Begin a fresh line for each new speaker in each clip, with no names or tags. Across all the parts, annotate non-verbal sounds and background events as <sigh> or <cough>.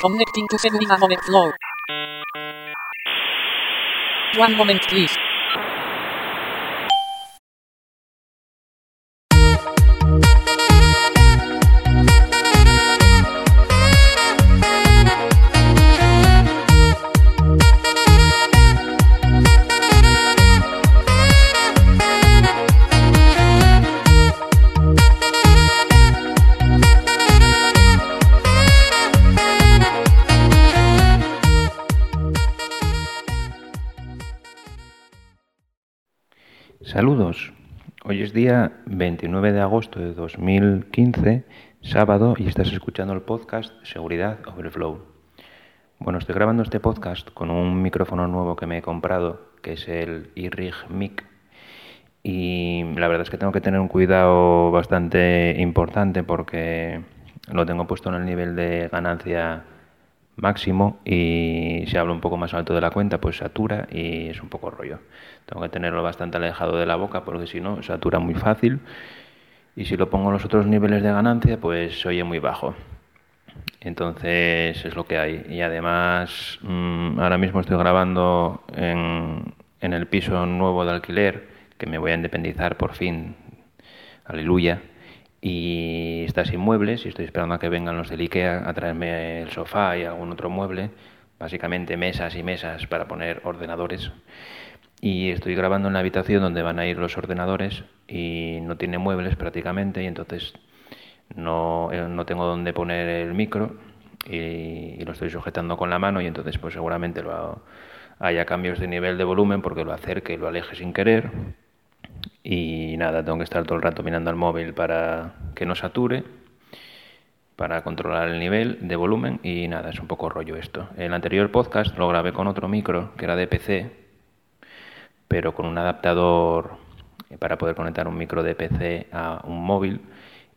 Connecting to Seguridad Overflow. One moment please.
Día 29 de agosto de 2015, sábado, y estás escuchando el podcast Seguridad Overflow. Bueno, estoy grabando este podcast con un micrófono nuevo que me he comprado, que es el iRig Mic. Y la verdad es que tengo que tener un cuidado bastante importante porque lo tengo puesto en el nivel de ganancia máximo y si hablo un poco más alto de la cuenta pues satura y es un poco rollo. Tengo que tenerlo bastante alejado de la boca porque si no satura muy fácil y si lo pongo en los otros niveles de ganancia pues se oye muy bajo. Entonces es lo que hay y además mm, ahora mismo estoy grabando en, en el piso nuevo de alquiler que me voy a independizar por fin. Aleluya y está sin muebles y estoy esperando a que vengan los del IKEA a traerme el sofá y algún otro mueble, básicamente mesas y mesas para poner ordenadores. Y estoy grabando en la habitación donde van a ir los ordenadores y no tiene muebles prácticamente y entonces no, eh, no tengo dónde poner el micro y, lo estoy sujetando con la mano y entonces pues seguramente lo, haya cambios de nivel de volumen porque lo acerque y lo aleje sin querer y nada, tengo que estar todo el rato mirando al móvil para que no sature, para controlar el nivel de volumen y nada, es un poco rollo esto. El anterior podcast lo grabé con otro micro que era de PC, pero con un adaptador para poder conectar un micro de PC a un móvil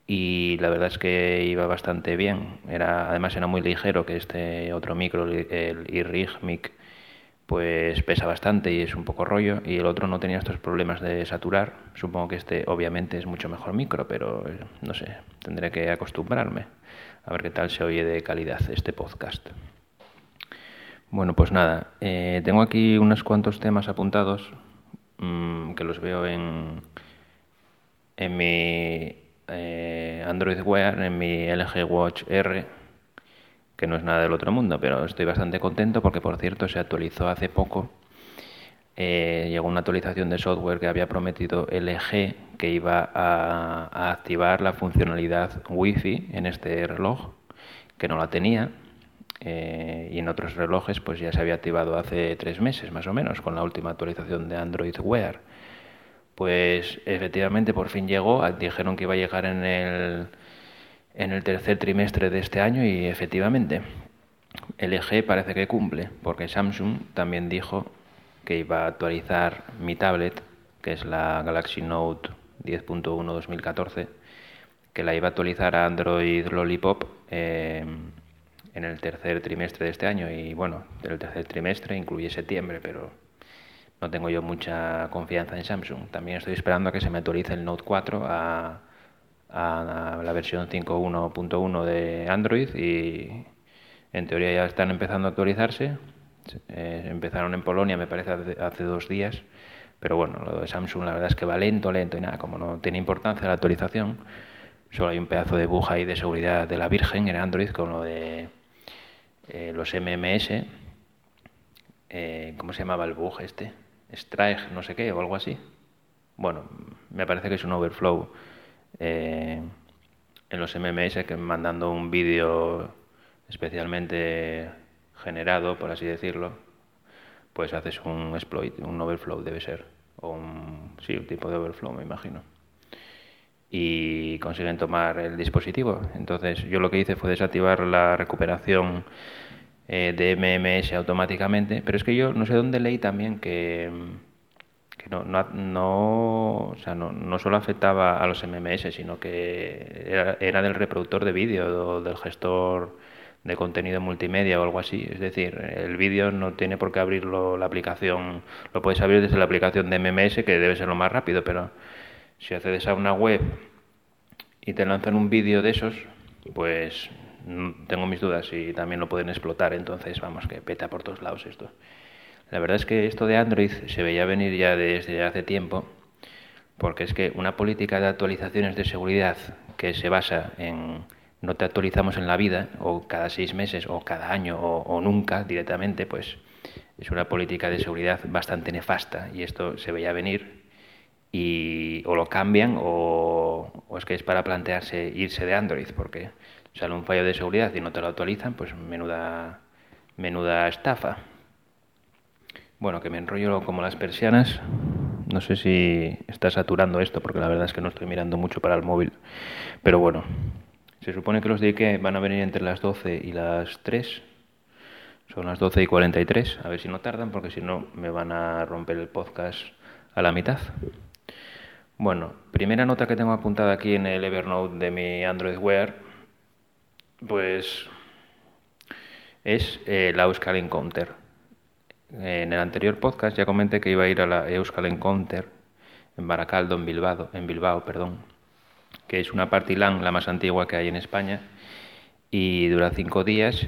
y la verdad es que iba bastante bien. Era, además era muy ligero que este otro micro, el iRig Mic pues pesa bastante y es un poco rollo y el otro no tenía estos problemas de saturar. Supongo que este obviamente es mucho mejor micro, pero eh, no sé, tendré que acostumbrarme a ver qué tal se oye de calidad este podcast. Bueno, pues nada, eh, tengo aquí unos cuantos temas apuntados mmm, que los veo en, en mi eh, Android Wear, en mi LG Watch R que no es nada del otro mundo, pero estoy bastante contento porque, por cierto, se actualizó hace poco. Eh, llegó una actualización de software que había prometido LG que iba a, activar la funcionalidad Wi-Fi en este reloj, que no la tenía. Eh, y en otros relojes pues ya se había activado hace tres meses más o menos con la última actualización de Android Wear. Pues efectivamente por fin llegó, dijeron que iba a llegar en el en el tercer trimestre de este año y efectivamente LG parece que cumple, porque Samsung también dijo que iba a actualizar mi tablet, que es la Galaxy Note 10.1 2014, que la iba a actualizar a Android Lollipop eh, en el tercer trimestre de este año. Y bueno, el tercer trimestre incluye septiembre, pero no tengo yo mucha confianza en Samsung. También estoy esperando a que se me actualice el Note 4 a a la versión 5.1.1 de Android y en teoría ya están empezando a actualizarse. Eh, empezaron en Polonia, me parece, hace, dos días. Pero bueno, lo de Samsung la verdad es que va lento, lento y nada, como no tiene importancia la actualización, solo hay un pedazo de bug ahí de seguridad de la Virgen en Android con lo de eh, los MMS. Eh, ¿Cómo se llamaba el bug este? Strike, no sé qué, o algo así. Bueno, me parece que es un overflow eh, en los MMS que mandando un vídeo especialmente generado, por así decirlo, pues haces un exploit, un overflow debe ser, o un, sí, un tipo de overflow me imagino. Y consiguen tomar el dispositivo. Entonces yo lo que hice fue desactivar la recuperación eh, de MMS automáticamente, pero es que yo no sé dónde leí también que que no, no, no, o sea, no, no, solo afectaba a los MMS, sino que era, era del reproductor de vídeo o del gestor de contenido multimedia o algo así. Es decir, el vídeo no tiene por qué abrirlo la aplicación, lo puedes abrir desde la aplicación de MMS, que debe ser lo más rápido, pero si accedes a una web y te lanzan un vídeo de esos, pues mm, tengo mis dudas y también lo pueden explotar, entonces vamos, que peta por todos lados esto. La verdad es que esto de Android se veía venir ya desde hace tiempo, porque es que una política de actualizaciones de seguridad que se basa en no te actualizamos en la vida, o cada seis meses, o cada año, o, nunca directamente, pues es una política de seguridad bastante nefasta y esto se veía venir y o lo cambian o, o, es que es para plantearse irse de Android porque sale un fallo de seguridad y no te lo actualizan, pues menuda, menuda estafa. Bueno, que me enrollo como las persianas. No sé si está saturando esto porque la verdad es que no estoy mirando mucho para el móvil. Pero bueno, se supone que los de Ike van a venir entre las 12 y las 3. Son las 12 y 43. A ver si no tardan, porque si no me van a romper el podcast a la mitad. Bueno, primera nota que tengo apuntada aquí en el Evernote de mi Android Wear, pues es eh, la Euskal Encounter. En el anterior podcast ya comenté que iba a ir a la Euskal Encounter en Baracaldo, en Bilbao, en Bilbao, perdón que es una party LAN, la más antigua que hay en España, y dura cinco días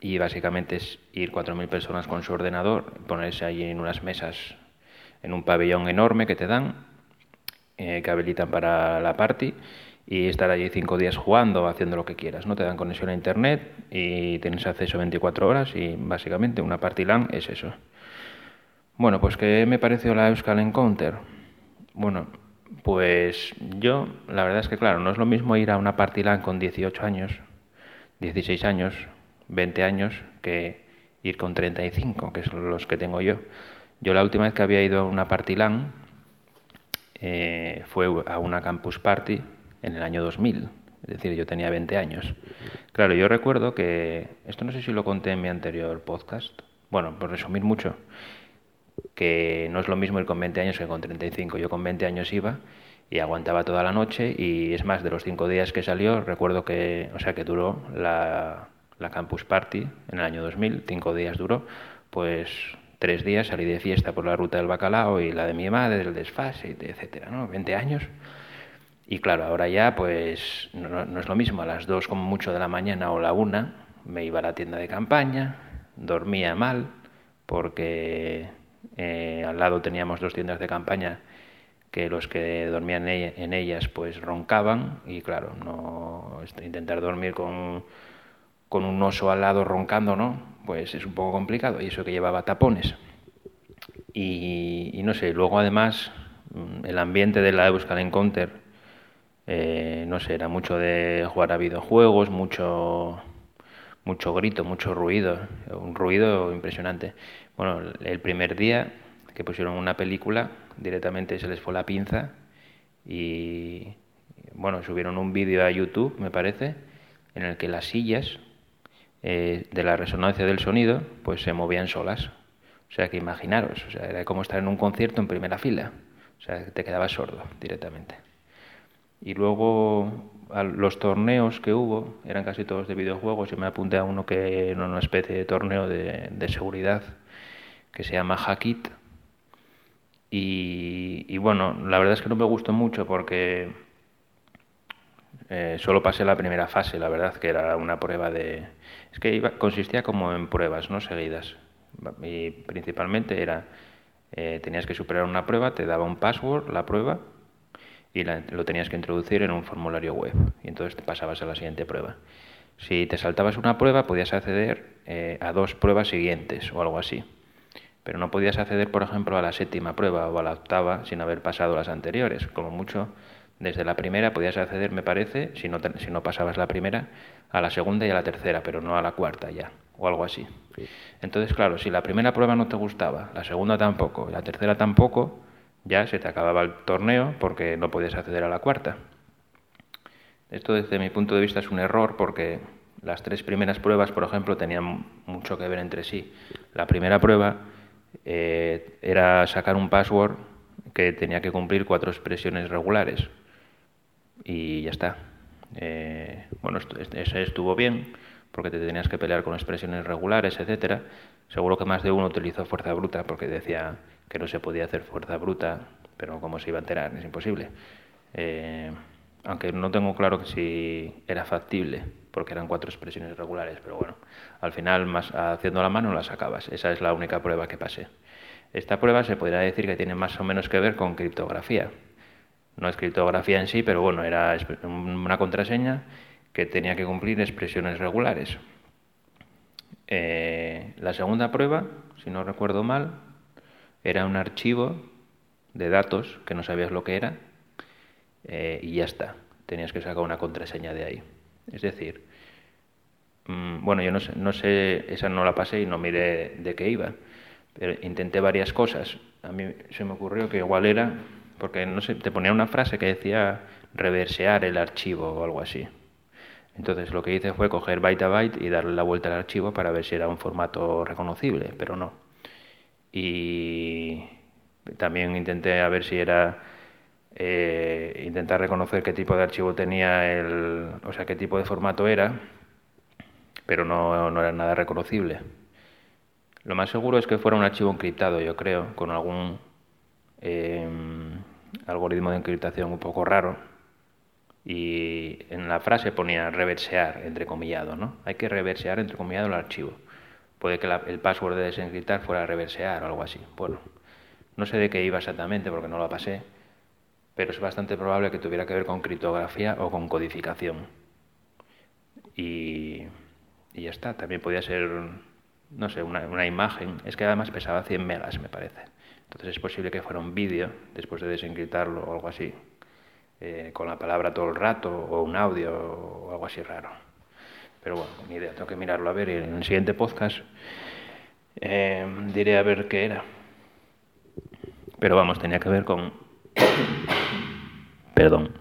y básicamente es ir 4.000 personas con su ordenador, ponerse allí en unas mesas, en un pabellón enorme que te dan, eh, que habilitan para la party, y estar allí cinco días jugando, haciendo lo que quieras. No te dan conexión a internet y tienes acceso 24 horas y básicamente una party LAN es eso. Bueno, pues ¿qué me pareció la Euskal Encounter? Bueno, pues yo, la verdad es que claro, no es lo mismo ir a una party LAN con 18 años, 16 años, 20 años, que ir con 35, que son los que tengo yo. Yo la última vez que había ido a una party LAN eh, fue a una campus party en el año 2000, es decir, yo tenía 20 años. Claro, yo recuerdo que, esto no sé si lo conté en mi anterior podcast, bueno, por resumir mucho, que no es lo mismo ir con 20 años que con 35. Yo con 20 años iba y aguantaba toda la noche y es más, de los cinco días que salió, recuerdo que, o sea, que duró la, Campus Party en el año 2000, cinco días duró, pues tres días salí de fiesta por la ruta del bacalao y la de mi madre, el desfase, etcétera, ¿no? 20 años. Y claro, ahora ya pues no, es lo mismo, a las dos como mucho de la mañana o la una me iba a la tienda de campaña, dormía mal porque eh, al lado teníamos dos tiendas de campaña que los que dormían en ellas pues roncaban y claro, no intentar dormir con, con un oso al lado roncando, ¿no? Pues es un poco complicado y eso que llevaba tapones. Y, no sé, luego además mm, el ambiente de la Euskal Encounter, eh, no sé, era mucho de jugar a videojuegos, mucho, mucho grito, mucho ruido, un ruido impresionante. Bueno, el primer día que pusieron una película, directamente se les fue la pinza y, bueno, subieron un vídeo a YouTube, me parece, en el que las sillas eh, de la resonancia del sonido pues se movían solas. O sea que imaginaros, o sea, era como estar en un concierto en primera fila. O sea, te quedabas sordo directamente. Y luego los torneos que hubo eran casi todos de videojuegos. y me apunté a uno que era una especie de torneo de, seguridad que se llama Hackit. Y, y, bueno, la verdad es que no me gustó mucho porque eh, solo pasé la primera fase, la verdad, que era una prueba de... Es que iba, consistía como en pruebas, ¿no? Seguidas. Y principalmente era, eh, tenías que superar una prueba, te daba un password, la prueba, y lo tenías que introducir en un formulario web. Y entonces te pasabas a la siguiente prueba. Si te saltabas una prueba, podías acceder eh, a dos pruebas siguientes o algo así pero no podías acceder, por ejemplo, a la séptima prueba o a la octava sin haber pasado las anteriores. Como mucho, desde la primera podías acceder, me parece, si no, si no pasabas la primera, a la segunda y a la tercera, pero no a la cuarta ya, o algo así. Entonces, claro, si la primera prueba no te gustaba, la segunda tampoco, la tercera tampoco, ya se te acababa el torneo porque no podías acceder a la cuarta. Esto desde mi punto de vista es un error porque las tres primeras pruebas, por ejemplo, tenían mucho que ver entre sí. La primera prueba eh, era sacar un password que tenía que cumplir cuatro expresiones regulares. Y ya está. Eh, bueno, ese estuvo bien, porque te tenías que pelear con expresiones regulares, etcétera. Seguro que más de uno utilizó fuerza bruta porque decía que no se podía hacer fuerza bruta, pero cómo se iba a enterar, es imposible. Eh, aunque no tengo claro que si era factible, porque eran cuatro expresiones regulares, pero bueno, al final más haciendo la mano las sacabas. Esa es la única prueba que pasé. Esta prueba se podría decir que tiene más o menos que ver con criptografía. No es criptografía en sí, pero bueno, era una contraseña que tenía que cumplir expresiones regulares. Eh, la segunda prueba, si no recuerdo mal, era un archivo de datos que no sabías lo que era eh, y ya está. Tenías que sacar una contraseña de ahí. Es decir, mm, bueno, yo no sé, no sé, esa no la pasé y no miré de qué iba, pero intenté varias cosas. A mí se me ocurrió que igual era, porque no sé, te ponía una frase que decía reversear el archivo o algo así. Entonces lo que hice fue coger byte a byte y darle la vuelta al archivo para ver si era un formato reconocible, pero no. Y también intenté a ver si era eh, intentar reconocer qué tipo de archivo tenía el, o sea, qué tipo de formato era, pero no, era nada reconocible. Lo más seguro es que fuera un archivo encriptado, yo creo, con algún em, algoritmo de encriptación un poco raro. Y en la frase ponía reversear, entrecomillado, ¿no? Hay que reversear, entrecomillado, el archivo. Puede que el password de desencriptar fuera reversear o algo así. Bueno, no sé de qué iba exactamente porque no lo pasé pero es bastante probable que tuviera que ver con criptografía o con codificación. Y, ya está, también podía ser, no sé, una, una, imagen, es que además pesaba 100 megas, me parece. Entonces es posible que fuera un vídeo, después de desencriptarlo o algo así, eh, con la palabra todo el rato, o un audio o algo así raro. Pero bueno, ni idea, tengo que mirarlo a ver en el siguiente podcast eh, diré a ver qué era. Pero vamos, tenía que ver con <coughs> Perdón.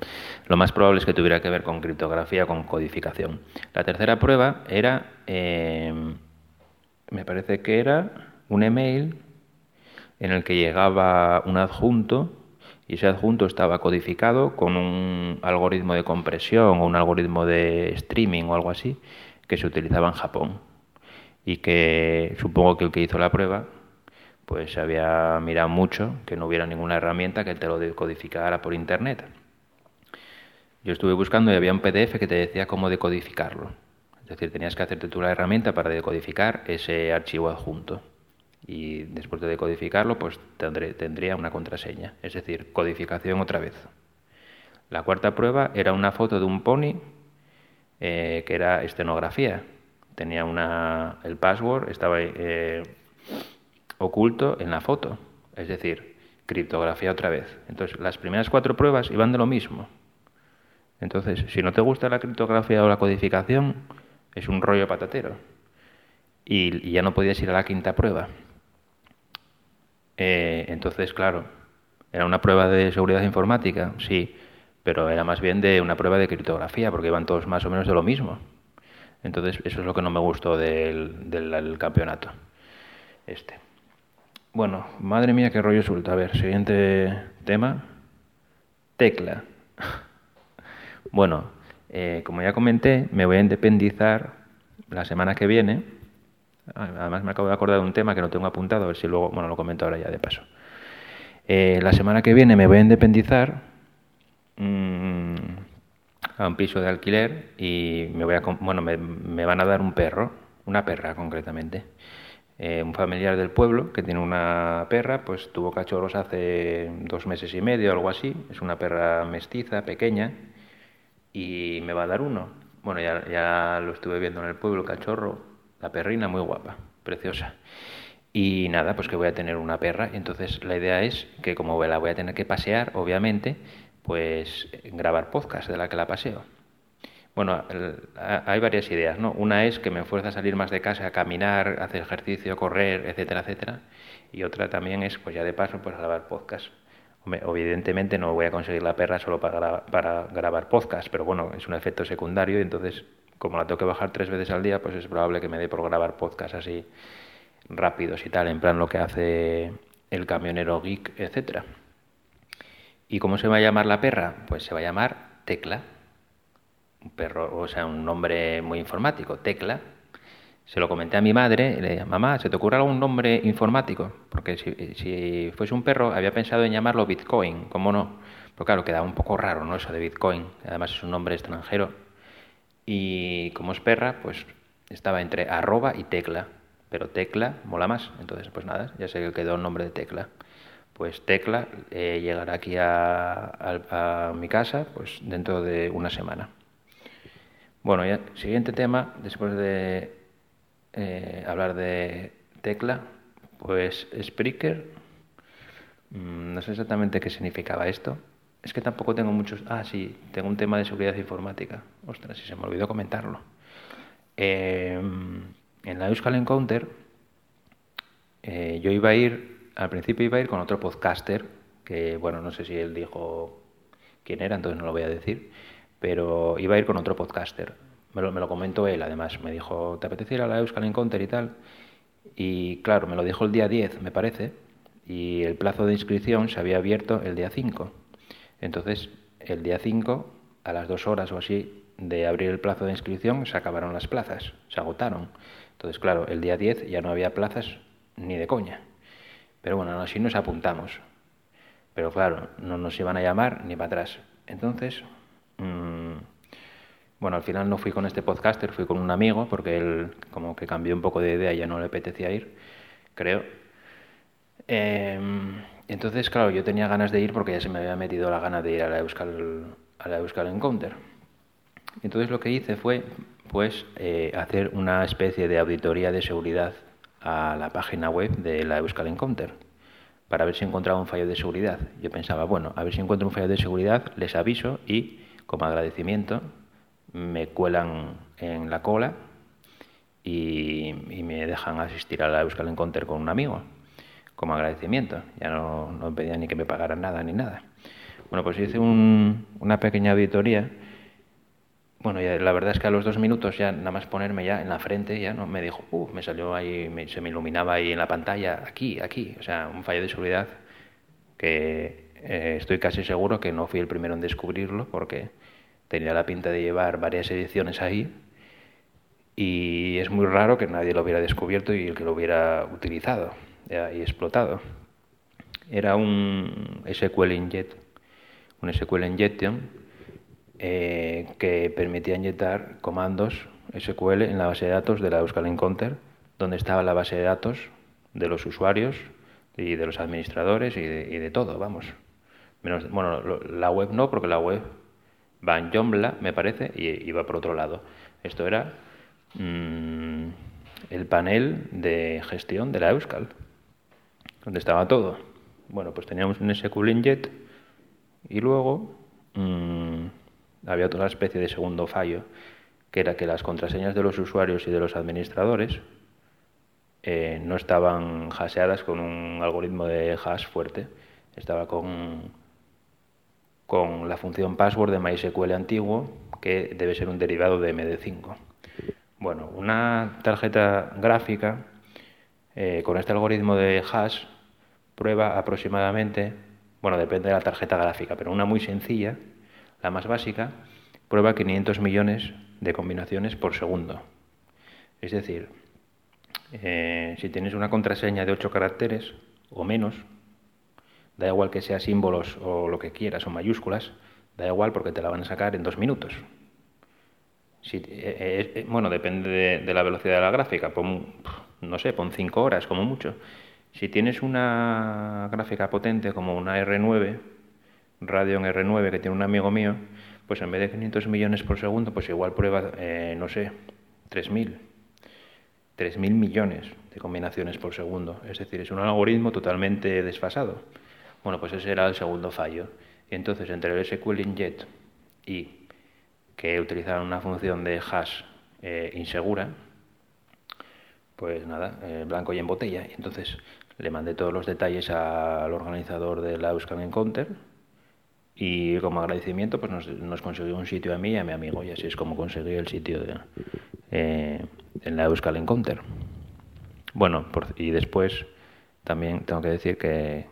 Lo más probable es que tuviera que ver con criptografía, con codificación. La tercera prueba era, eh, me parece que era un email en el que llegaba un adjunto y ese adjunto estaba codificado con un algoritmo de compresión o un algoritmo de streaming o algo así que se utilizaba en Japón y que supongo que el que hizo la prueba pues había mirado mucho que no hubiera ninguna herramienta que te lo decodificara por internet. Yo estuve buscando y había un PDF que te decía cómo decodificarlo. Es decir, tenías que hacerte tú la herramienta para decodificar ese archivo adjunto. Y después de decodificarlo, pues tendré, tendría una contraseña. Es decir, codificación otra vez. La cuarta prueba era una foto de un pony eh, que era estenografía. Tenía una, el password, estaba eh, oculto en la foto, es decir, criptografía otra vez. Entonces, las primeras cuatro pruebas iban de lo mismo. Entonces, si no te gusta la criptografía o la codificación, es un rollo patatero. Y, ya no podías ir a la quinta prueba. Eh, entonces, claro, era una prueba de seguridad informática, sí, pero era más bien de una prueba de criptografía, porque iban todos más o menos de lo mismo. Entonces, eso es lo que no me gustó del, del campeonato. Este. Bueno, madre mía, qué rollo suelta. A ver, siguiente tema. Tecla. <laughs> Bueno, eh, como ya comenté, me voy a independizar la semana que viene. Además, me acabo de acordar de un tema que no tengo apuntado, a ver si luego, bueno, lo comento ahora ya de paso. Eh, la semana que viene me voy a independizar mmm, a un piso de alquiler y me voy a, bueno, me, me van a dar un perro, una perra concretamente. Eh, un familiar del pueblo que tiene una perra, pues tuvo cachorros hace dos meses y medio, algo así. Es una perra mestiza, pequeña, y me va a dar uno. Bueno, ya, ya lo estuve viendo en el pueblo, cachorro, la perrina muy guapa, preciosa. Y nada, pues que voy a tener una perra. Entonces la idea es que como la voy a tener que pasear, obviamente, pues grabar podcast de la que la paseo. Bueno, hay varias ideas, ¿no? Una es que me fuerza a salir más de casa, a caminar, hacer ejercicio, correr, etcétera, etcétera. Y otra también es, pues ya de paso, pues grabar podcast. evidentemente no voy a conseguir la perra solo para, para grabar podcast, pero bueno, es un efecto secundario y entonces, como la tengo que bajar tres veces al día, pues es probable que me dé por grabar podcast así rápidos y tal, en plan lo que hace el camionero geek, etcétera. ¿Y cómo se va a llamar la perra? Pues se va a llamar Tecla un perro, o sea, un nombre muy informático, Tecla. Se lo comenté a mi madre, le dije, mamá, ¿se te ocurre algún nombre informático? Porque si, si fuese un perro, había pensado en llamarlo Bitcoin, ¿cómo no? Pero claro, queda un poco raro, ¿no? Eso de Bitcoin. Además es un nombre extranjero. Y como es perra, pues estaba entre arroba y tecla. Pero tecla mola más. Entonces, pues nada, ya sé que quedó el nombre de tecla. Pues tecla eh, llegará aquí a, a mi casa pues dentro de una semana. Bueno, ya, siguiente tema, después de eh, hablar de tecla, pues Spreaker, mm, no sé exactamente qué significaba esto. Es que tampoco tengo muchos... Ah, sí, tengo un tema de seguridad informática. Ostras, si se me olvidó comentarlo. Em, en la Euskal Encounter, eh, yo iba a ir, al principio iba a ir con otro podcaster, que bueno, no sé si él dijo quién era, entonces no lo voy a decir pero iba a ir con otro podcaster. Me lo, me lo comentó él, además. Me dijo, ¿te apetece ir a la Euskal Encounter y tal? Y claro, me lo dijo el día 10, me parece, y el plazo de inscripción se había abierto el día 5. Entonces, el día 5, a las dos horas o así de abrir el plazo de inscripción, se acabaron las plazas, se agotaron. Entonces, claro, el día 10 ya no había plazas ni de coña. Pero bueno, así nos apuntamos. Pero claro, no nos iban a llamar ni para atrás. Entonces, Mm, bueno, al final no fui con este podcaster, fui con un amigo, porque él como que cambió un poco de idea, ya no le apetecía ir, creo. Em, entonces, claro, yo tenía ganas de ir porque ya se me había metido la gana de ir a la Euskal, Euskal Encounter. Entonces lo que hice fue, pues, eh, hacer una especie de auditoría de seguridad a la página web de la Euskal Encounter para ver si encontraba un fallo de seguridad. Yo pensaba, bueno, a ver si encuentro un fallo de seguridad, les aviso y como agradecimiento, me cuelan en la cola y, me dejan asistir a la Euskal Encounter con un amigo, como agradecimiento. Ya no, no pedía ni que me pagaran nada ni nada. Bueno, pues hice una pequeña auditoría. Bueno, ya, la verdad es que a los dos minutos ya nada más ponerme ya en la frente, ya no me dijo, uh, me salió ahí, se me iluminaba ahí en la pantalla, aquí, aquí, o sea, un fallo de seguridad que eh, estoy casi seguro que no fui el primero en descubrirlo porque tenía la pinta de llevar varias ediciones ahí y es muy raro que nadie lo hubiera descubierto y el que lo hubiera utilizado y explotado. Era un SQL Inject, un SQL Injection eh, que permitía inyectar comandos SQL en la base de datos de la Euskal Encounter, donde estaba la base de datos de los usuarios y de los administradores y de, todo, vamos bueno, la web no, porque la web va en Joomla, me parece, y, va por otro lado. Esto era mm, el panel de gestión de la Euskal, donde estaba todo. Bueno, pues teníamos un SQL Injet y luego mm, había otra especie de segundo fallo, que era que las contraseñas de los usuarios y de los administradores eh, no estaban hasheadas con un algoritmo de hash fuerte, estaba con con la función password de MySQL antiguo, que debe ser un derivado de MD5. Bueno, una tarjeta gráfica eh, con este algoritmo de hash prueba aproximadamente, bueno, depende de la tarjeta gráfica, pero una muy sencilla, la más básica, prueba 500 millones de combinaciones por segundo. Es decir, eh, si tienes una contraseña de 8 caracteres o menos, da igual que sea símbolos o lo que quieras o mayúsculas, da igual porque te la van a sacar en dos minutos. Si, eh, eh, eh, bueno, depende de, la velocidad de la gráfica, pon, no sé, pon cinco horas como mucho. Si tienes una gráfica potente como una R9, Radeon R9 que tiene un amigo mío, pues en vez de 500 millones por segundo, pues igual prueba, no sé, 3.000. 3.000 millones de combinaciones por segundo. Es decir, es un algoritmo totalmente desfasado. Bueno, pues ese era el segundo fallo. Y entonces entre el SQL Inject y que utilizaron una función de hash eh, insegura, pues nada, eh, blanco y en botella. Y entonces le mandé todos los detalles al organizador de la Euskal Encounter y como agradecimiento pues nos, consiguió un sitio a mí y a mi amigo y así es como conseguí el sitio de, eh, en la Euskal Encounter. Bueno, y después también tengo que decir que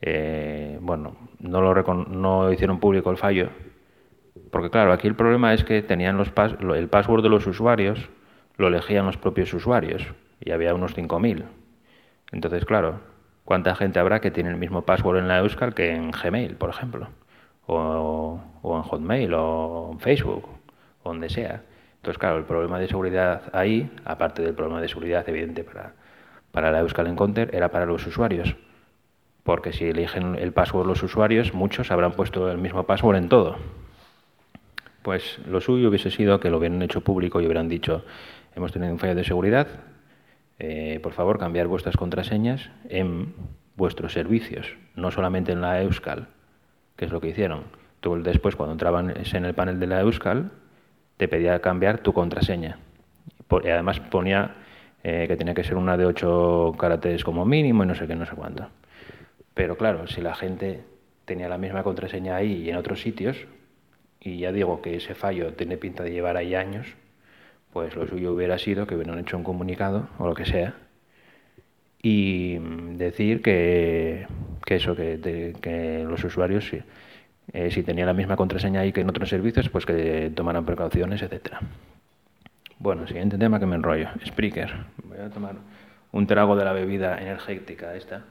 eh, bueno, no, lo no hicieron público el fallo, porque claro, aquí el problema es que tenían los el password de los usuarios, lo elegían los propios usuarios, y había unos 5.000. Entonces, claro, ¿cuánta gente habrá que tiene el mismo password en la Euskal que en Gmail, por ejemplo? o, en Hotmail o en Facebook o donde sea. Entonces, claro, el problema de seguridad ahí, aparte del problema de seguridad evidente para, para la Euskal Encounter, era para los usuarios. Porque si eligen el password los usuarios, muchos habrán puesto el mismo password en todo. Pues lo suyo hubiese sido que lo hubieran hecho público y hubieran dicho, hemos tenido un fallo de seguridad, eh, por favor cambiar vuestras contraseñas en vuestros servicios, no solamente en la Euskal, que es lo que hicieron. Tú después, cuando entraban en el panel de la Euskal, te pedía cambiar tu contraseña. Y además ponía eh, que tenía que ser una de ocho caracteres como mínimo y no sé qué, no sé cuánto. Pero claro, si la gente tenía la misma contraseña ahí y en otros sitios, y ya digo que ese fallo tiene pinta de llevar ahí años, pues lo suyo hubiera sido que hubieran hecho un comunicado o lo que sea y decir que, que eso, que, los usuarios, si, eh, si tenían la misma contraseña ahí que en otros servicios, pues que tomaran precauciones, etcétera. Bueno, siguiente tema que me enrollo. Spreaker. Voy a tomar un trago de la bebida energética esta.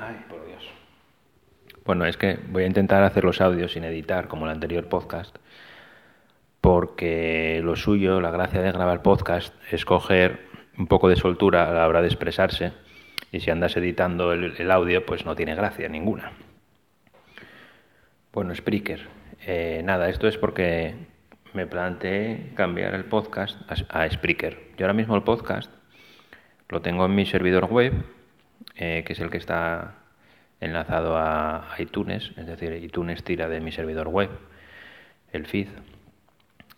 Ay, por Dios. Bueno, es que voy a intentar hacer los audios sin editar, como el anterior podcast, porque lo suyo, la gracia de grabar podcast, es coger un poco de soltura a la hora de expresarse, y si andas editando el, audio, pues no tiene gracia ninguna. Bueno, Spreaker. Eh, nada, esto es porque me planteé cambiar el podcast a, a Spreaker. Yo ahora mismo el podcast lo tengo en mi servidor web, eh, que es el que está enlazado a iTunes, es decir, iTunes tira de mi servidor web, el feed.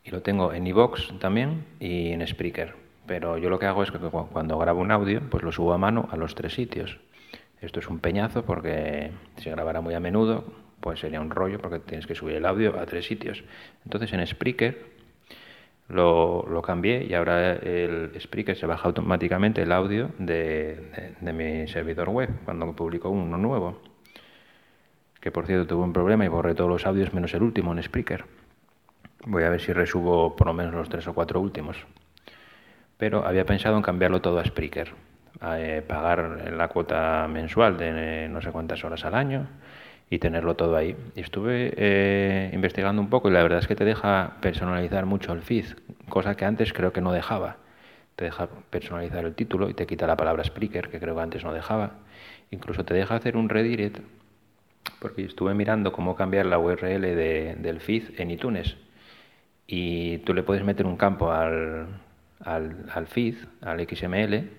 Y lo tengo en iVoox también y en Spreaker. Pero yo lo que hago es que cuando grabo un audio, pues lo subo a mano a los tres sitios. Esto es un peñazo porque si grabara muy a menudo, pues sería un rollo porque tienes que subir el audio a tres sitios. Entonces en Spreaker lo, lo cambié y ahora el Spreaker se baja automáticamente el audio de, de, mi servidor web cuando publico uno nuevo. Que por cierto tuve un problema y borré todos los audios menos el último en Spreaker. Voy a ver si resubo por lo menos los tres o cuatro últimos. Pero había pensado en cambiarlo todo a Spreaker. A, eh, pagar la cuota mensual de eh, no sé cuántas horas al año y tenerlo todo ahí. Y estuve eh, investigando un poco y la verdad es que te deja personalizar mucho el feed, cosa que antes creo que no dejaba. Te deja personalizar el título y te quita la palabra speaker, que creo que antes no dejaba. Incluso te deja hacer un redirect, porque estuve mirando cómo cambiar la URL de, del feed en iTunes. Y tú le puedes meter un campo al, al, al feed, al XML,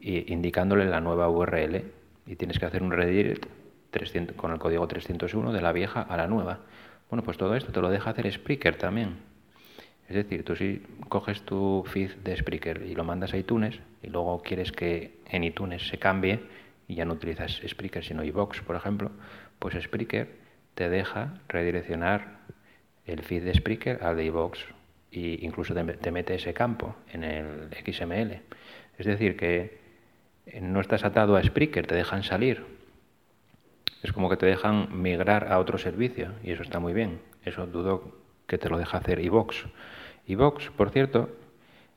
indicándole la nueva URL. Y tienes que hacer un redirect 300, con el código 301 de la vieja a la nueva. Bueno, pues todo esto te lo deja hacer Spreaker también. Es decir, tú si coges tu feed de Spreaker y lo mandas a iTunes y luego quieres que en iTunes se cambie y ya no utilizas Spreaker sino iVox, por ejemplo, pues Spreaker te deja redireccionar el feed de Spreaker al de iVox e incluso te mete ese campo en el XML. Es decir, que no estás atado a Spreaker, te dejan salir es como que te dejan migrar a otro servicio y eso está muy bien. Eso dudo que te lo deja hacer iVox. iVox, por cierto,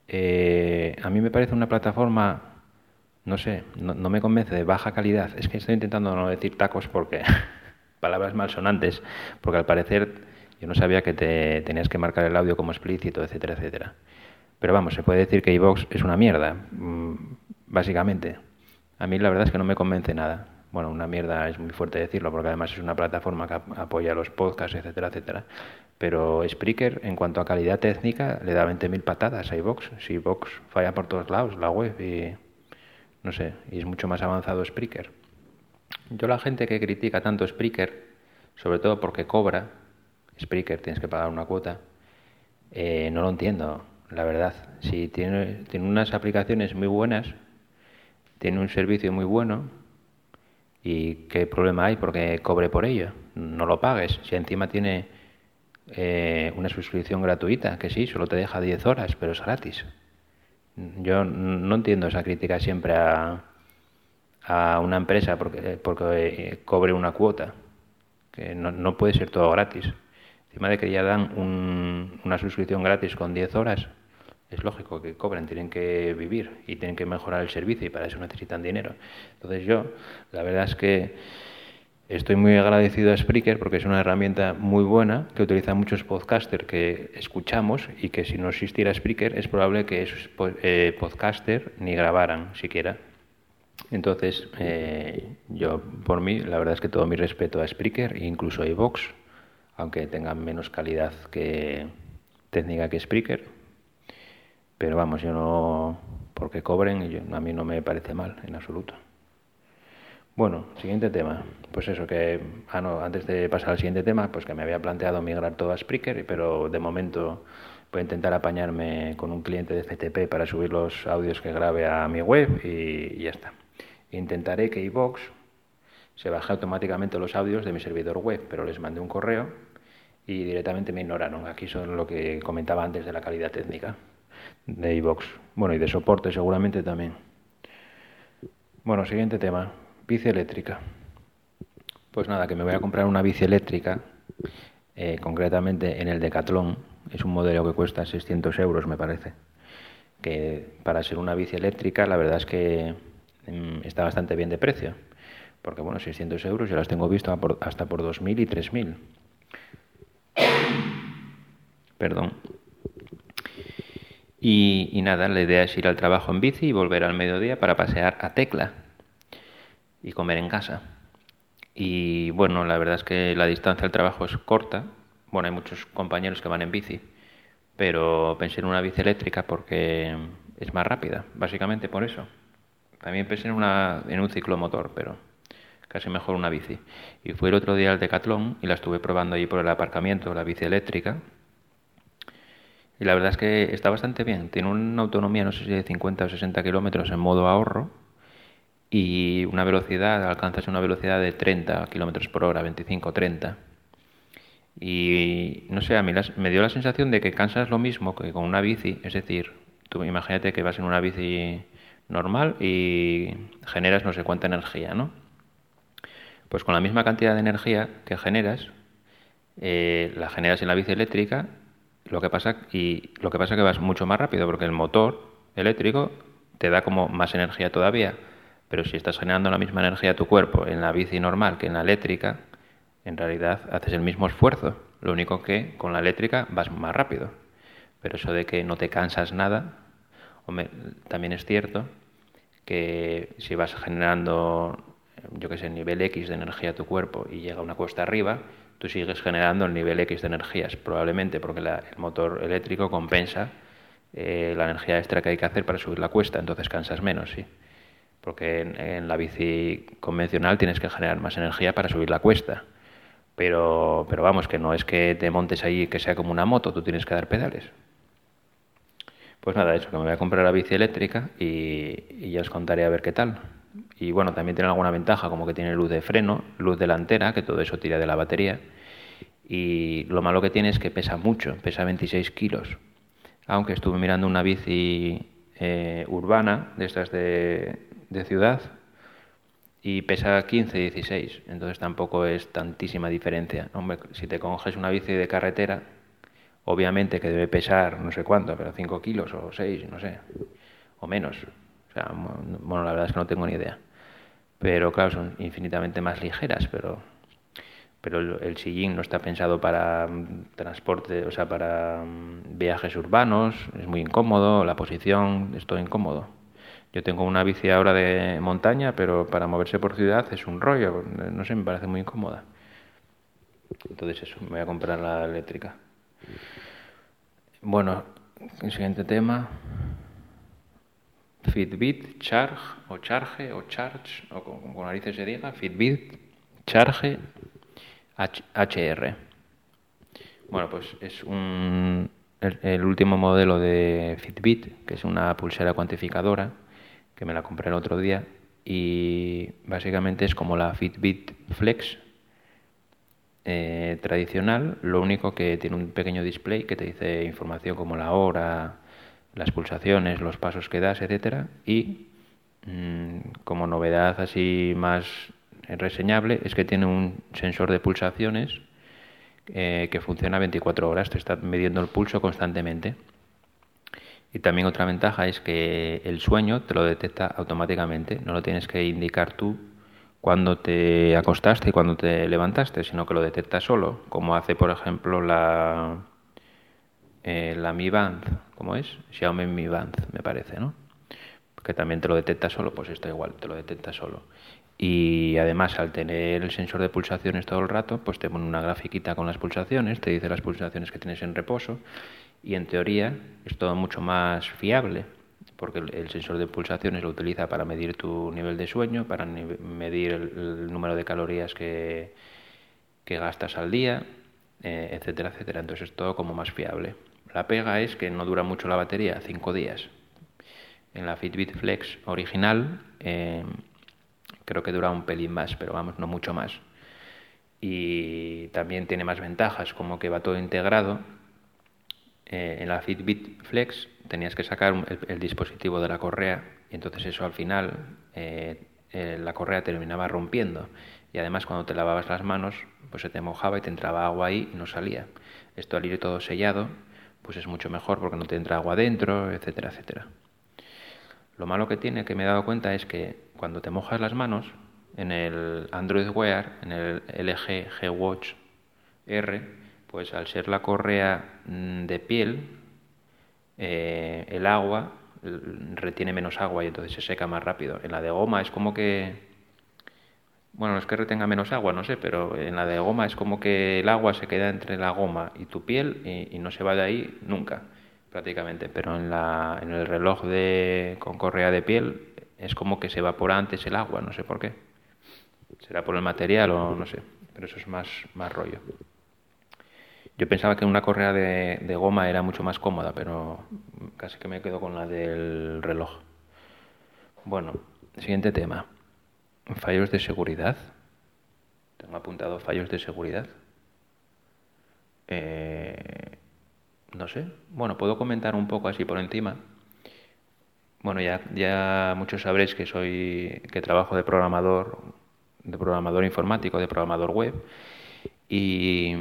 eh, a mí me parece una plataforma, no sé, no, me convence de baja calidad. Es que estoy intentando no decir tacos porque <laughs> palabras malsonantes, porque al parecer yo no sabía que te tenías que marcar el audio como explícito, etcétera, etcétera. Pero vamos, se puede decir que iVox es una mierda, mm, básicamente. A mí la verdad es que no me convence nada bueno, una mierda es muy fuerte decirlo, porque además es una plataforma que apoya los podcasts, etcétera, etcétera. Pero Spreaker, en cuanto a calidad técnica, le da 20.000 patadas a iVox. Si iVox falla por todos lados, la web, y no sé, y es mucho más avanzado Spreaker. Yo la gente que critica tanto Spreaker, sobre todo porque cobra, Spreaker tienes que pagar una cuota, eh, no lo entiendo, la verdad. Si tiene, tiene unas aplicaciones muy buenas, tiene un servicio muy bueno, ¿Y qué problema hay porque cobre por ello? No lo pagues. Si encima tiene eh, una suscripción gratuita, que sí, solo te deja 10 horas, pero es gratis. Yo no entiendo esa crítica siempre a, a una empresa porque, porque eh, cobre una cuota. Que no, no, puede ser todo gratis. Encima de que ya dan un, una suscripción gratis con 10 horas, es lógico que cobren, tienen que vivir y tienen que mejorar el servicio y para eso necesitan dinero. Entonces yo, la verdad es que estoy muy agradecido a Spreaker porque es una herramienta muy buena que utilizan muchos podcasters que escuchamos y que si no existiera Spreaker es probable que esos eh, podcasters ni grabaran siquiera. Entonces, eh, yo por mí, la verdad es que todo mi respeto a Spreaker e incluso a iVox, aunque tengan menos calidad que técnica que Spreaker. Pero vamos, yo no, porque cobren, a mí no me parece mal en absoluto. Bueno, siguiente tema. Pues eso, que ah, no, antes de pasar al siguiente tema, pues que me había planteado migrar todo a Spreaker, pero de momento voy a intentar apañarme con un cliente de FTP para subir los audios que grabe a mi web y, ya está. Intentaré que iVox se baje automáticamente los audios de mi servidor web, pero les mandé un correo y directamente me ignoraron. Aquí son lo que comentaba antes de la calidad técnica de iVox. Bueno, y de soporte seguramente también. Bueno, siguiente tema. Bici eléctrica. Pues nada, que me voy a comprar una bici eléctrica, eh, concretamente en el Decathlon. Es un modelo que cuesta 600 euros, me parece. Que para ser una bici eléctrica, la verdad es que mm, está bastante bien de precio. Porque, bueno, 600 euros yo las tengo visto hasta por 2.000 y 3.000. Perdón. Y, y, nada, la idea es ir al trabajo en bici y volver al mediodía para pasear a Tecla, y comer en casa. Y bueno, la verdad es que la distancia al trabajo es corta. Bueno, hay muchos compañeros que van en bici, pero pensé en una bici eléctrica porque es más rápida, básicamente por eso. También pensé en, una, en un ciclomotor, pero casi mejor una bici. Y fui el otro día al Decathlon y la estuve probando allí por el aparcamiento, la bici eléctrica. Y la verdad es que está bastante bien. Tiene una autonomía, no sé si de 50 o 60 kilómetros en modo ahorro y una velocidad, alcanzas una velocidad de 30 kilómetros por hora, 25-30. Y no sé, a mí me dio la sensación de que cansas lo mismo que con una bici, es decir, tú imagínate que vas en una bici normal y generas no sé cuánta energía, ¿no? Pues con la misma cantidad de energía que generas, eh, la generas en la bici eléctrica, lo que pasa y lo que pasa es que vas mucho más rápido porque el motor eléctrico te da como más energía todavía pero si estás generando la misma energía a tu cuerpo en la bici normal que en la eléctrica, en realidad haces el mismo esfuerzo. Lo único que con la eléctrica vas más rápido. Pero eso de que no te cansas nada, también es cierto que si vas generando, yo que sé, el nivel X de energía a tu cuerpo y llega una cuesta arriba, tú sigues generando el nivel X de energías, probablemente porque el motor eléctrico compensa eh, la energía extra que hay que hacer para subir la cuesta, entonces cansas menos, sí porque en, la bici convencional tienes que generar más energía para subir la cuesta. Pero, pero vamos, que no es que te montes ahí que sea como una moto, tú tienes que dar pedales. Pues nada, eso, que me voy a comprar la bici eléctrica y, ya os contaré a ver qué tal. Y bueno, también tiene alguna ventaja, como que tiene luz de freno, luz delantera, que todo eso tira de la batería. Y lo malo que tiene es que pesa mucho, pesa 26 kilos. Aunque estuve mirando una bici eh, urbana, de estas de, de ciudad y pesa 15, 16, entonces tampoco es tantísima diferencia. Hombre, si te coges una bici de carretera, obviamente que debe pesar no sé cuánto, pero 5 kilos o 6, no sé, o menos. O sea, bueno, la verdad es que no tengo ni idea. Pero claro, son infinitamente más ligeras, pero pero el, sillín no está pensado para mm, transporte, o sea, para mm, viajes urbanos, es muy incómodo, la posición es todo incómodo. Yo tengo una bici ahora de montaña, pero para moverse por ciudad es un rollo, no sé, me parece muy incómoda. Entonces eso, me voy a comprar la eléctrica. Bueno, el siguiente tema. Fitbit Charge o Charge o Charge o con, narices se diga Fitbit Charge HR. Bueno, pues es un, el último modelo de Fitbit, que es una pulsera cuantificadora que me la compré el otro día y básicamente es como la Fitbit Flex eh, tradicional, lo único que tiene un pequeño display que te dice información como la hora, las pulsaciones, los pasos que das, etcétera, y mm, como novedad así más reseñable es que tiene un sensor de pulsaciones eh, que funciona 24 horas, te está midiendo el pulso constantemente. Y también otra ventaja es que el sueño te lo detecta automáticamente, no lo tienes que indicar tú cuando te acostaste y cuando te levantaste, sino que lo detecta solo, como hace por ejemplo la, eh, la Mi Band, ¿cómo es? Xiaomi Mi Band, me parece, ¿no? Que también te lo detecta solo, pues esto igual, te lo detecta solo. Y además, al tener el sensor de pulsaciones todo el rato, pues te pone una grafiquita con las pulsaciones, te dice las pulsaciones que tienes en reposo y en teoría es todo mucho más fiable porque el sensor de pulsaciones lo utiliza para medir tu nivel de sueño, para medir el, número de calorías que, que gastas al día, eh, etcétera, etcétera. Entonces es todo como más fiable. La pega es que no dura mucho la batería, cinco días. En la Fitbit Flex original eh, creo que dura un pelín más, pero vamos, no mucho más. Y también tiene más ventajas, como que va todo integrado eh, en la Fitbit Flex tenías que sacar el, dispositivo de la correa y entonces eso al final eh, la correa terminaba rompiendo y además cuando te lavabas las manos pues se te mojaba y te entraba agua ahí y no salía. Esto al ir todo sellado pues es mucho mejor porque no te entra agua dentro, etcétera, etcétera. Lo malo que tiene que me he dado cuenta es que cuando te mojas las manos en el Android Wear, en el LG G Watch R, pues al ser la correa mm, de piel, eh, el agua retiene menos agua y entonces se seca más rápido. En la de goma es como que, bueno, no es que retenga menos agua, no sé, pero en la de goma es como que el agua se queda entre la goma y tu piel y, no se va de ahí nunca, prácticamente. Pero en, la, en el reloj de, con correa de piel es como que se evapora antes el agua, no sé por qué. Será por el material o no sé, pero eso es más, más rollo. Yo pensaba que una correa de, goma era mucho más cómoda, pero casi que me quedo con la del reloj. Bueno, siguiente tema. Fallos de seguridad. Tengo apuntado fallos de seguridad. Eh, no sé. Bueno, puedo comentar un poco así por encima. Bueno, ya, ya muchos sabréis que soy, que trabajo de programador, de programador informático, de programador web. Y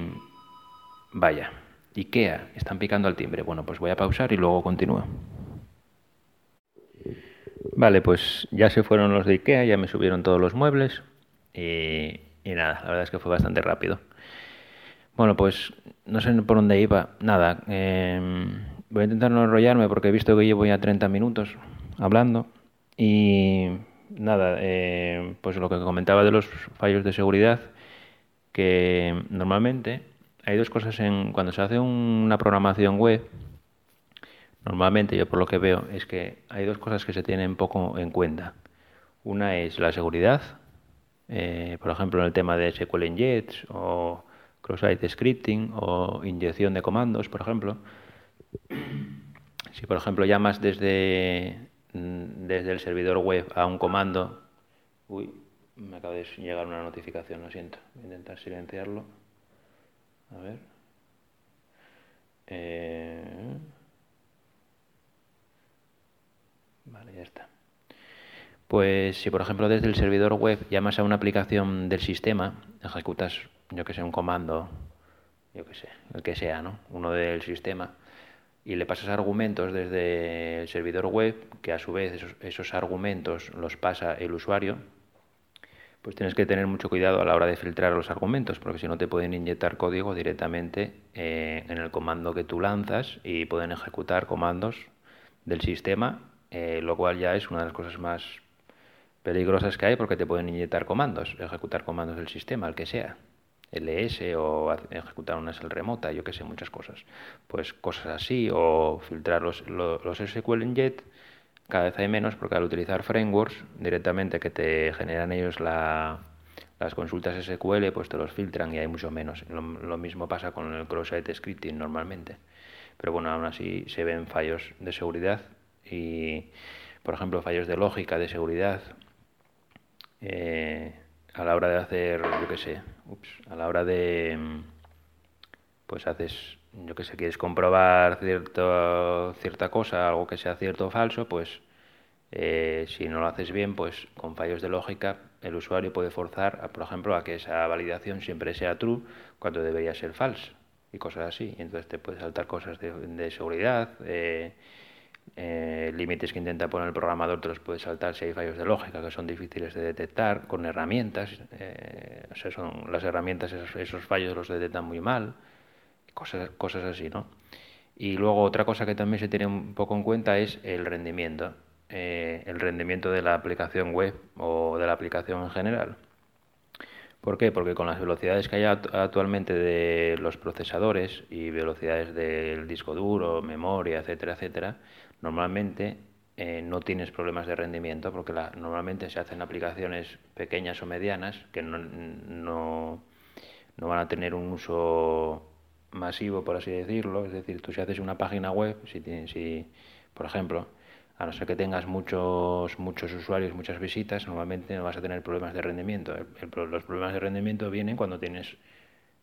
Vaya, IKEA, están picando al timbre. Bueno, pues voy a pausar y luego continúo. Vale, pues ya se fueron los de IKEA, ya me subieron todos los muebles y, nada, la verdad es que fue bastante rápido. Bueno, pues no sé por dónde iba. Nada, em, voy a intentar no enrollarme porque he visto que llevo ya 30 minutos hablando y nada, eh, pues lo que comentaba de los fallos de seguridad, que normalmente hay dos cosas en cuando se hace una programación web. Normalmente yo por lo que veo es que hay dos cosas que se tienen poco en cuenta. Una es la seguridad, eh, por ejemplo en el tema de SQL injects o cross-site scripting o inyección de comandos, por ejemplo. Si por ejemplo llamas desde, desde el servidor web a un comando, uy, me acaba de llegar una notificación, lo siento, voy a intentar silenciarlo. A ver. Eh, vale, ya está. Pues si por ejemplo desde el servidor web llamas a una aplicación del sistema, ejecutas, yo que sé, un comando, yo que sé, el que sea, ¿no? Uno del sistema, y le pasas argumentos desde el servidor web, que a su vez esos, argumentos los pasa el usuario, pues tienes que tener mucho cuidado a la hora de filtrar los argumentos, porque si no te pueden inyectar código directamente eh, en el comando que tú lanzas y pueden ejecutar comandos del sistema, eh, lo cual ya es una de las cosas más peligrosas que hay porque te pueden inyectar comandos, ejecutar comandos del sistema, el que sea, LS o ejecutar una SL remota, yo que sé, muchas cosas. Pues cosas así, o filtrar los, los, los SQL inject cada vez hay menos porque al utilizar frameworks directamente que te generan ellos la, las consultas SQL, pues te los filtran y hay mucho menos. Lo, mismo pasa con el cross-site scripting normalmente. Pero bueno, aún así se ven fallos de seguridad y, por ejemplo, fallos de lógica de seguridad eh, a la hora de hacer, yo qué sé, ups, a la hora de, pues haces yo que sé, quieres comprobar cierto, cierta cosa, algo que sea cierto o falso, pues eh, si no lo haces bien, pues con fallos de lógica el usuario puede forzar, por ejemplo, a que esa validación siempre sea true cuando debería ser falso y cosas así. Y entonces te puede saltar cosas de, seguridad, eh, límites que intenta poner el programador te los puedes saltar si hay fallos de lógica que son difíciles de detectar con herramientas. Eh, o sea, son las herramientas, esos, esos, fallos los detectan muy mal, cosas, cosas así, ¿no? Y luego otra cosa que también se tiene un poco en cuenta es el rendimiento, eh, el rendimiento de la aplicación web o de la aplicación en general. ¿Por qué? Porque con las velocidades que hay actualmente de los procesadores y velocidades del disco duro, memoria, etcétera, etcétera, normalmente eh, no tienes problemas de rendimiento porque la, normalmente se hacen aplicaciones pequeñas o medianas que no, no, van a tener un uso masivo, por así decirlo. Es decir, tú si haces una página web, si, si por ejemplo, a no ser que tengas muchos, muchos usuarios, muchas visitas, normalmente no vas a tener problemas de rendimiento. los problemas de rendimiento vienen cuando tienes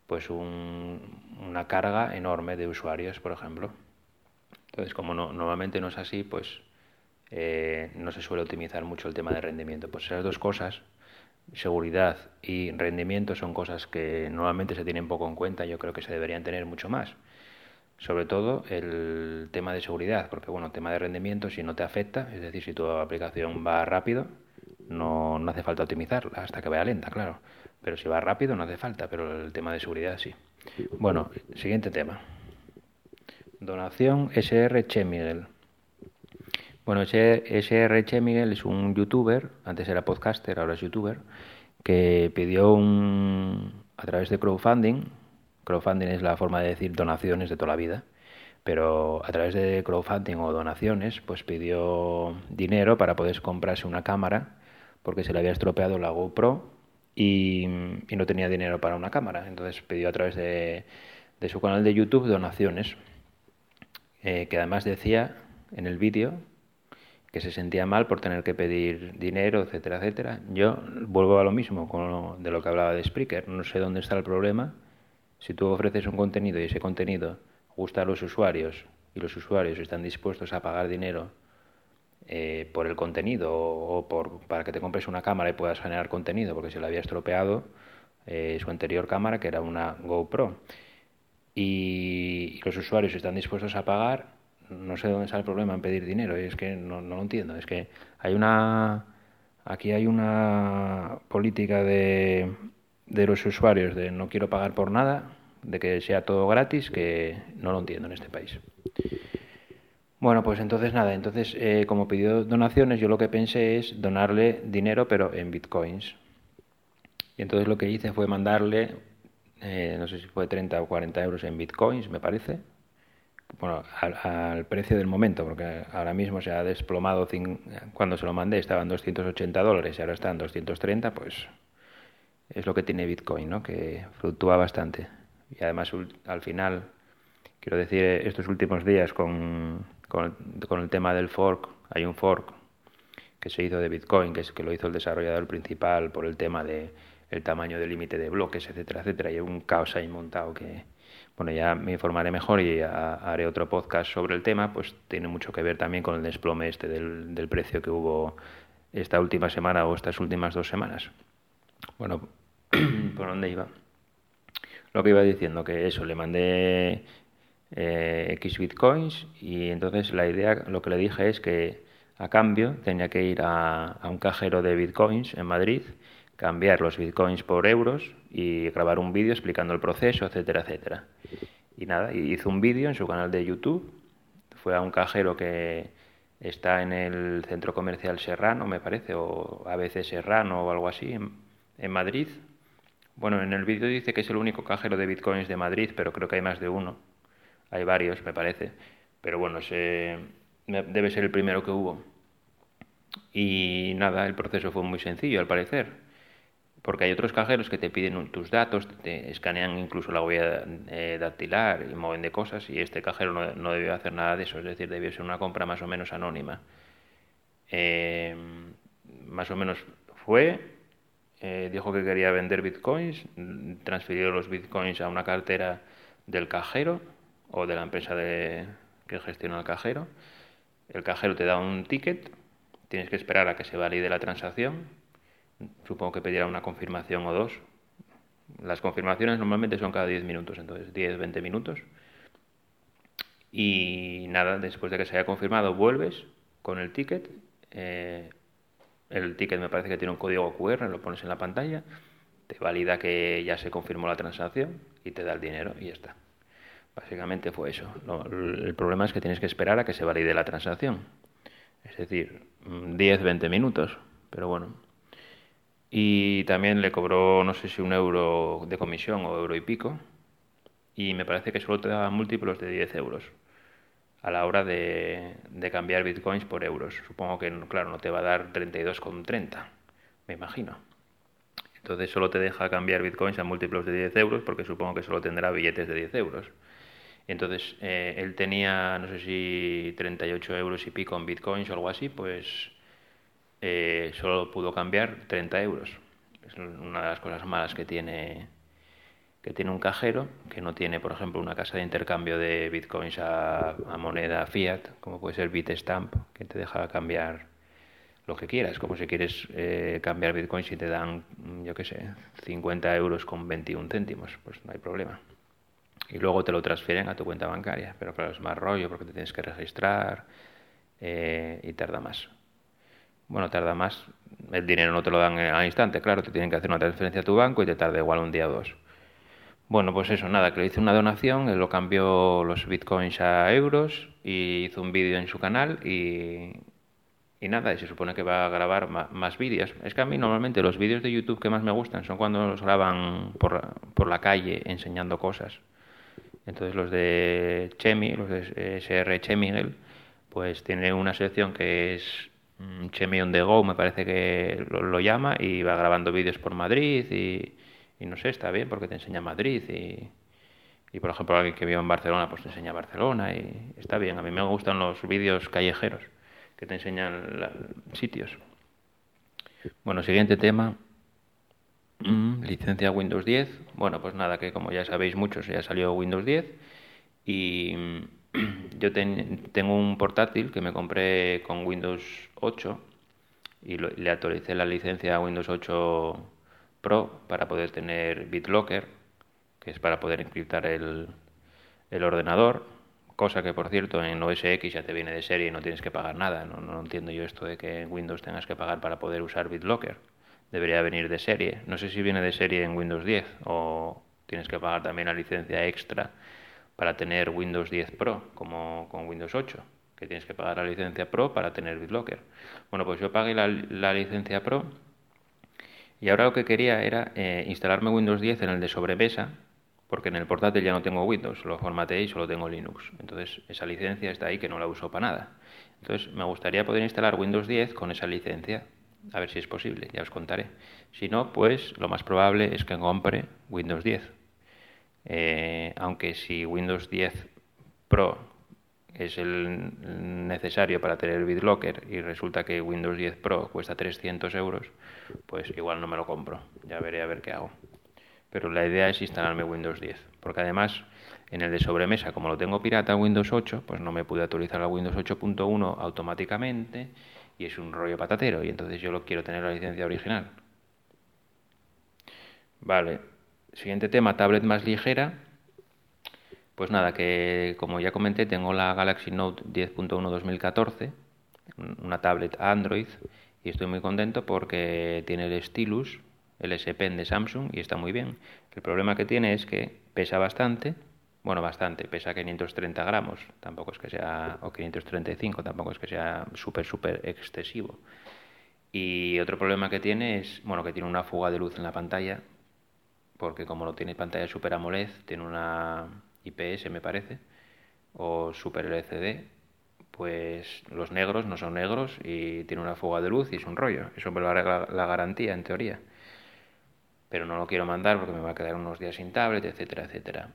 pues un, una carga enorme de usuarios, por ejemplo. Entonces, como no, normalmente no es así, pues eh, no se suele optimizar mucho el tema de rendimiento. Pues esas dos cosas, seguridad y rendimiento, son cosas que normalmente se tienen poco en cuenta. Yo creo que se deberían tener mucho más. Sobre todo el tema de seguridad, porque bueno, el tema de rendimiento, si no te afecta, es decir, si tu aplicación va rápido, no, no hace falta optimizarla hasta que vaya lenta, claro. Pero si va rápido no hace falta, pero el tema de seguridad sí. Bueno, siguiente tema. Donación SR Chemigel. Bueno, SR Chemigel es un youtuber, antes era podcaster, ahora es youtuber, que pidió un, a través de crowdfunding, crowdfunding es la forma de decir donaciones de toda la vida, pero a través de crowdfunding o donaciones, pues pidió dinero para poder comprarse una cámara, porque se le había estropeado la GoPro y, y no tenía dinero para una cámara. Entonces pidió a través de, de su canal de YouTube donaciones. Eh, que además decía en el vídeo que se sentía mal por tener que pedir dinero, etcétera, etcétera. Yo vuelvo a lo mismo con de lo que hablaba de Spreaker. No sé dónde está el problema. Si tú ofreces un contenido y ese contenido gusta a los usuarios y los usuarios están dispuestos a pagar dinero eh, por el contenido o, por, para que te compres una cámara y puedas generar contenido porque se le había estropeado eh, su anterior cámara que era una GoPro y los usuarios están dispuestos a pagar, no sé dónde está el problema en pedir dinero, y es que no, no lo entiendo. Es que hay una. Aquí hay una política de, de los usuarios de no quiero pagar por nada, de que sea todo gratis, que no lo entiendo en este país. Bueno, pues entonces nada, entonces eh, como pidió donaciones, yo lo que pensé es donarle dinero, pero en bitcoins. Y entonces lo que hice fue mandarle eh, no sé si fue 30 o 40 euros en bitcoins, me parece. Bueno, al, precio del momento, porque ahora mismo se ha desplomado, cuando se lo mandé estaban 280 dólares y ahora están 230, pues es lo que tiene Bitcoin, ¿no? que fluctúa bastante. Y además al final, quiero decir, estos últimos días con, con, con el tema del fork, hay un fork que se hizo de Bitcoin, que es que lo hizo el desarrollador principal por el tema de el tamaño del límite de bloques, etcétera, etcétera. Y hay un caos ahí montado que, bueno, ya me informaré mejor y haré otro podcast sobre el tema, pues tiene mucho que ver también con el desplome este del, del precio que hubo esta última semana o estas últimas dos semanas. Bueno, <clears throat> ¿por dónde iba? Lo que iba diciendo, que eso, le mandé eh, X bitcoins y entonces la idea, lo que le dije es que a cambio tenía que ir a, a un cajero de bitcoins en Madrid cambiar los bitcoins por euros y grabar un vídeo explicando el proceso, etcétera, etcétera. Y nada, hizo un vídeo en su canal de YouTube, fue a un cajero que está en el centro comercial Serrano, me parece, o a veces Serrano o algo así, en, Madrid. Bueno, en el vídeo dice que es el único cajero de bitcoins de Madrid, pero creo que hay más de uno. Hay varios, me parece. Pero bueno, se, debe ser el primero que hubo. Y nada, el proceso fue muy sencillo, al parecer porque hay otros cajeros que te piden tus datos, te escanean incluso la huella eh, dactilar y mueven de cosas y este cajero no, debió hacer nada de eso, es decir, debió ser una compra más o menos anónima. Eh, más o menos fue, eh, dijo que quería vender bitcoins, transfirió los bitcoins a una cartera del cajero o de la empresa que gestiona el cajero. El cajero te da un ticket, tienes que esperar a que se valide la transacción supongo que pedirá una confirmación o dos. Las confirmaciones normalmente son cada 10 minutos, entonces 10, 20 minutos. Y nada, después de que se haya confirmado, vuelves con el ticket. Eh, el ticket me parece que tiene un código QR, lo pones en la pantalla, te valida que ya se confirmó la transacción y te da el dinero y ya está. Básicamente fue eso. el problema es que tienes que esperar a que se valide la transacción. Es decir, 10-20 minutos. Pero bueno. Y también le cobró, no sé si un euro de comisión o euro y pico. Y me parece que solo te da múltiplos de 10 euros a la hora de, de cambiar bitcoins por euros. Supongo que, claro, no te va a dar 32,30, me imagino. Entonces solo te deja cambiar bitcoins a múltiplos de 10 euros porque supongo que solo tendrá billetes de 10 euros. Entonces eh, él tenía, no sé si 38 euros y pico en bitcoins o algo así, pues eh, solo pudo cambiar 30 euros. Es una de las cosas malas que tiene que tiene un cajero, que no tiene, por ejemplo, una casa de intercambio de bitcoins a, moneda fiat, como puede ser Bitstamp, que te deja cambiar lo que quieras, como si quieres eh, cambiar bitcoins y te dan, yo qué sé, 50 euros con 21 céntimos, pues no hay problema. Y luego te lo transfieren a tu cuenta bancaria, pero claro, es más rollo porque te tienes que registrar eh, y tarda más. Bueno, tarda más, el dinero no te lo dan al instante, claro, te tienen que hacer una transferencia a tu banco y te tarda igual un día o dos. Bueno, pues eso, nada, que le hice una donación, él lo cambió los bitcoins a euros y hizo un vídeo en su canal y, y nada, y se supone que va a grabar más, vídeos. Es que a mí normalmente los vídeos de YouTube que más me gustan son cuando los graban por, por la calle enseñando cosas. Entonces los de Chemi, los de SR Chemigel, pues tiene una sección que es Chemi on the go, me parece que lo, llama, y va grabando vídeos por Madrid y y no sé, está bien porque te enseña Madrid y, y por ejemplo alguien que vive en Barcelona pues te enseña Barcelona y está bien. A mí me gustan los vídeos callejeros que te enseñan sitios. Bueno, siguiente tema. Mm, licencia Windows 10. Bueno, pues nada, que como ya sabéis muchos, ya salió Windows 10 y mm, <clears throat> yo tengo un portátil que me compré con Windows 8 y le actualicé la licencia a Windows 8 Pro para poder tener BitLocker, que es para poder encriptar el, el ordenador, cosa que por cierto en OS X ya te viene de serie y no tienes que pagar nada. No, no, entiendo yo esto de que en Windows tengas que pagar para poder usar BitLocker. Debería venir de serie. No sé si viene de serie en Windows 10 o tienes que pagar también la licencia extra para tener Windows 10 Pro como con Windows 8, que tienes que pagar la licencia Pro para tener BitLocker. Bueno, pues yo pagué la, licencia Pro y ahora lo que quería era eh, instalarme Windows 10 en el de sobremesa, porque en el portátil ya no tengo Windows, lo formateé y solo tengo Linux. Entonces esa licencia está ahí que no la uso para nada. Entonces me gustaría poder instalar Windows 10 con esa licencia, a ver si es posible, ya os contaré. Si no, pues lo más probable es que compre Windows 10. Eh, aunque si Windows 10 Pro es el necesario para tener BitLocker y resulta que Windows 10 Pro cuesta 300 euros, pues igual no me lo compro. Ya veré a ver qué hago. Pero la idea es instalarme Windows 10, porque además en el de sobremesa, como lo tengo pirata Windows 8, pues no me pude actualizar a Windows 8.1 automáticamente y es un rollo patatero y entonces yo lo quiero tener la licencia original. Vale, siguiente tema, tablet más ligera pues nada, que como ya comenté, tengo la Galaxy Note 10.1 2014, una tablet Android, y estoy muy contento porque tiene el Stylus, el S Pen de Samsung, y está muy bien. El problema que tiene es que pesa bastante, bueno, bastante, pesa 530 gramos, tampoco es que sea, o 535, tampoco es que sea súper, súper excesivo. Y otro problema que tiene es, bueno, que tiene una fuga de luz en la pantalla, porque como no tiene pantalla Super AMOLED, tiene una IPS me parece, o Super LCD, pues los negros no son negros y tiene una fuga de luz y es un rollo. Eso me lo hará la, garantía en teoría. Pero no lo quiero mandar porque me va a quedar unos días sin tablet, etcétera, etcétera.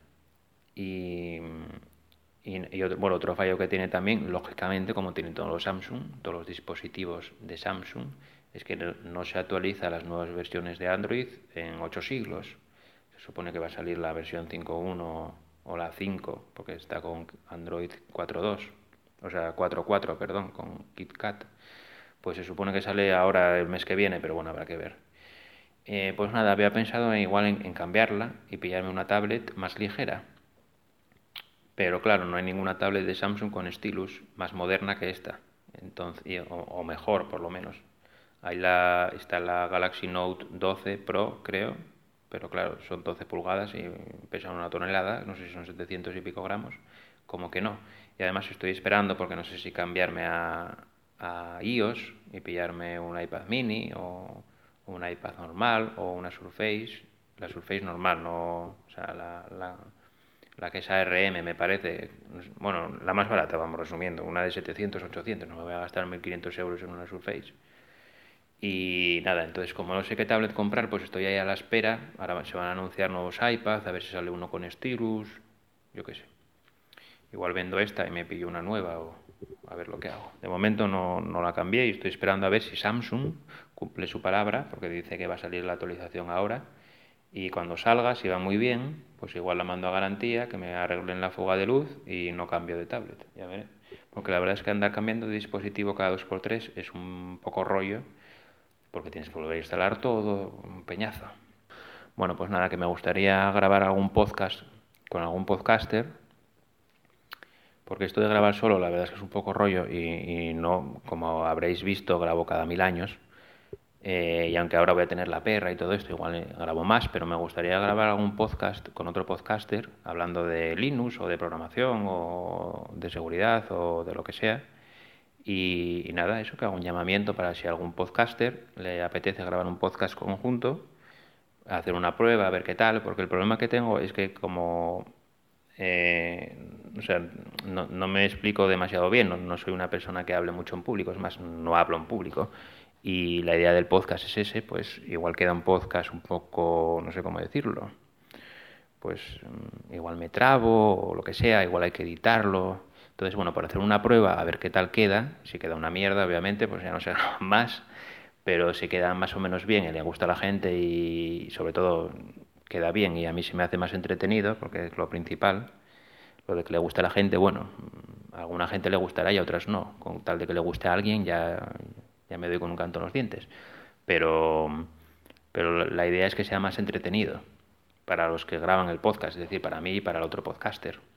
Y, y, otro, bueno, otro fallo que tiene también, lógicamente, como tienen todos los Samsung, todos los dispositivos de Samsung, es que no se actualiza las nuevas versiones de Android en 8 siglos. Se supone que va a salir la versión 5.1 o la 5, porque está con Android 4.2, o sea, 4.4, perdón, con KitKat, pues se supone que sale ahora el mes que viene, pero bueno, habrá que ver. Eh, pues nada, había pensado igual en, cambiarla y pillarme una tablet más ligera. pero claro, no hay ninguna tablet de Samsung con stylus más moderna que esta, entonces, o, o mejor por lo menos. Ahí la, está la Galaxy Note 12 Pro, creo, pero claro, son 12 pulgadas y pesan una tonelada, no sé si son 700 y pico gramos, como que no. Y además estoy esperando porque no sé si cambiarme a, a iOS y pillarme un iPad mini o un iPad normal o una Surface, la Surface normal, no, o sea, la, la, la que es ARM me parece, bueno, la más barata, vamos resumiendo, una de 700, 800, no me voy a gastar 1.500 euros en una Surface. Y nada, entonces como no sé qué tablet comprar, pues estoy ahí a la espera. Ahora se van a anunciar nuevos iPads, a ver si sale uno con stylus, yo qué sé. Igual vendo esta y me pillo una nueva o a ver lo que hago. De momento no, no la cambié y estoy esperando a ver si Samsung cumple su palabra, porque dice que va a salir la actualización ahora. Y cuando salga, si va muy bien, pues igual la mando a garantía, que me arreglen la fuga de luz y no cambio de tablet. Ya veré. Porque la verdad es que andar cambiando de dispositivo cada 2x3 es un poco rollo porque tienes que volver a instalar todo, un peñazo. Bueno, pues nada, que me gustaría grabar algún podcast con algún podcaster, porque esto de grabar solo, la verdad es que es un poco rollo y, no, como habréis visto, grabo cada mil años. Eh, y aunque ahora voy a tener la perra y todo esto, igual grabo más, pero me gustaría grabar algún podcast con otro podcaster hablando de Linux o de programación o de seguridad o de lo que sea y, nada, eso que hago un llamamiento para si algún podcaster le apetece grabar un podcast conjunto, hacer una prueba, a ver qué tal, porque el problema que tengo es que como... Eh, o sea, no, no, me explico demasiado bien, no, no, soy una persona que hable mucho en público, es más, no hablo en público. Y la idea del podcast es ese, pues igual queda un podcast un poco, no sé cómo decirlo, pues mm, igual me trabo o lo que sea, igual hay que editarlo entonces, bueno, para hacer una prueba, a ver qué tal queda, si queda una mierda, obviamente, pues ya no se <laughs> más, pero si queda más o menos bien y le gusta a la gente y sobre todo queda bien y a mí se me hace más entretenido, porque es lo principal, lo de que le gusta a la gente, bueno, a alguna gente le gustará y a otras no, con tal de que le guste a alguien ya, ya me doy con un canto en los dientes, pero, pero la idea es que sea más entretenido para los que graban el podcast, es decir, para mí y para el otro podcaster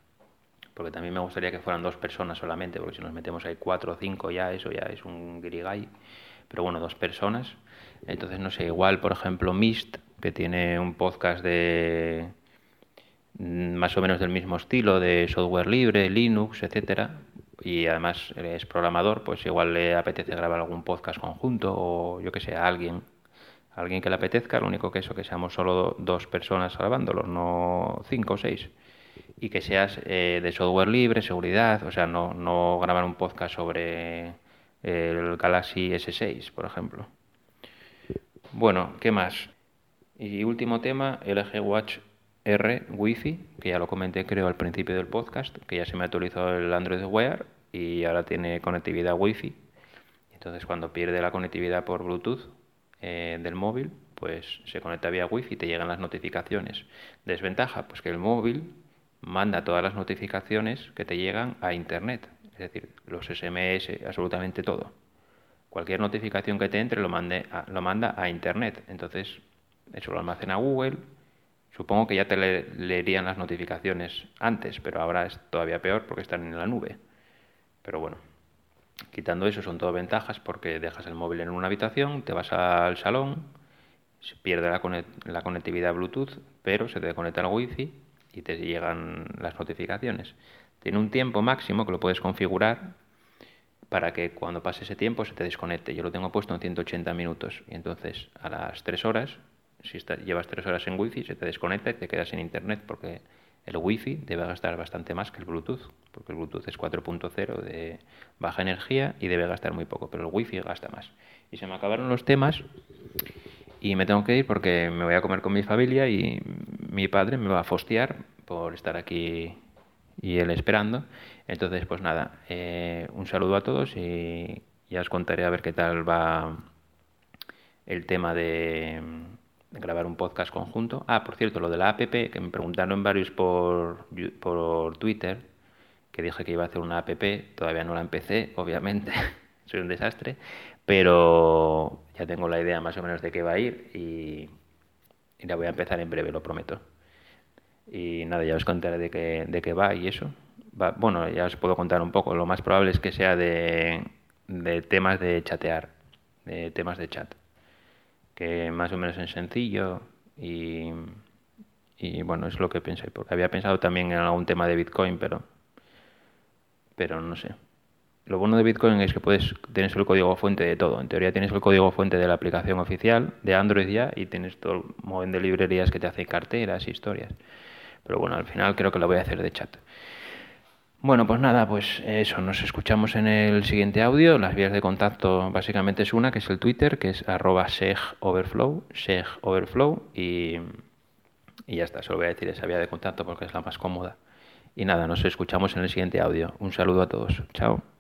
porque también me gustaría que fueran dos personas solamente, porque si nos metemos ahí cuatro o cinco ya, eso ya es un grigay. Pero bueno, dos personas. Entonces, no sé, igual, por ejemplo, Mist, que tiene un podcast de mm, más o menos del mismo estilo, de software libre, Linux, etcétera, y además es programador, pues igual le apetece grabar algún podcast conjunto o yo que sé, a alguien, alguien que le apetezca, lo único que eso, que seamos solo dos personas grabándolo, no cinco o seis y que seas eh, de software libre, seguridad, o sea, no, grabar un podcast sobre el Galaxy S6, por ejemplo. Bueno, ¿qué más? Y último tema, LG Watch R Wi-Fi, que ya lo comenté creo al principio del podcast, que ya se me actualizó el Android Wear y ahora tiene conectividad Wi-Fi. Entonces cuando pierde la conectividad por Bluetooth eh, del móvil, pues se conecta vía Wi-Fi y te llegan las notificaciones. Desventaja, pues que el móvil manda todas las notificaciones que te llegan a Internet, es decir, los SMS, absolutamente todo. Cualquier notificación que te entre lo, mande a, lo manda a Internet. Entonces, eso lo almacena Google. Supongo que ya te le, leerían las notificaciones antes, pero ahora es todavía peor porque están en la nube. Pero bueno, quitando eso son todo ventajas porque dejas el móvil en una habitación, te vas al salón, se pierde la, conectividad Bluetooth, pero se te conecta el Wi-Fi y te llegan las notificaciones. Tiene un tiempo máximo que lo puedes configurar para que cuando pase ese tiempo se te desconecte. Yo lo tengo puesto en 180 minutos y entonces a las 3 horas, si está, llevas 3 horas en wifi, se te desconecta y te quedas sin internet porque el wifi debe gastar bastante más que el Bluetooth, porque el Bluetooth es 4.0 de baja energía y debe gastar muy poco, pero el wifi gasta más. Y se me acabaron los temas y me tengo que ir porque me voy a comer con mi familia y mi padre me va a fostear por estar aquí y él esperando. Entonces, pues nada, eh, un saludo a todos y ya os contaré a ver qué tal va el tema de, grabar un podcast conjunto. Ah, por cierto, lo de la app, que me preguntaron varios por, por Twitter, que dije que iba a hacer una app, todavía no la empecé, obviamente, <laughs> soy un desastre, pero ya tengo la idea más o menos de qué va a ir y, la voy a empezar en breve, lo prometo. Y nada, ya os contaré de qué, de qué va y eso. va- bueno, ya os puedo contar un poco. Lo más probable es que sea de, de temas de chatear, de temas de chat, que más o menos es sencillo y, y bueno, es lo que pensé, porque había pensado también en algún tema de Bitcoin, pero, pero no sé. Lo bueno de Bitcoin es que puedes tienes el código fuente de todo. En teoría tienes el código fuente de la aplicación oficial de Android ya y tienes todo el montón de librerías que te hacen carteras, historias. Pero bueno, al final creo que lo voy a hacer de chat. Bueno, pues nada, pues eso, nos escuchamos en el siguiente audio. Las vías de contacto básicamente es una, que es el Twitter, que es arroba segoverflow, segoverflow, y, y ya está, solo voy a decir esa vía de contacto porque es la más cómoda. Y nada, nos escuchamos en el siguiente audio. Un saludo a todos. Chao.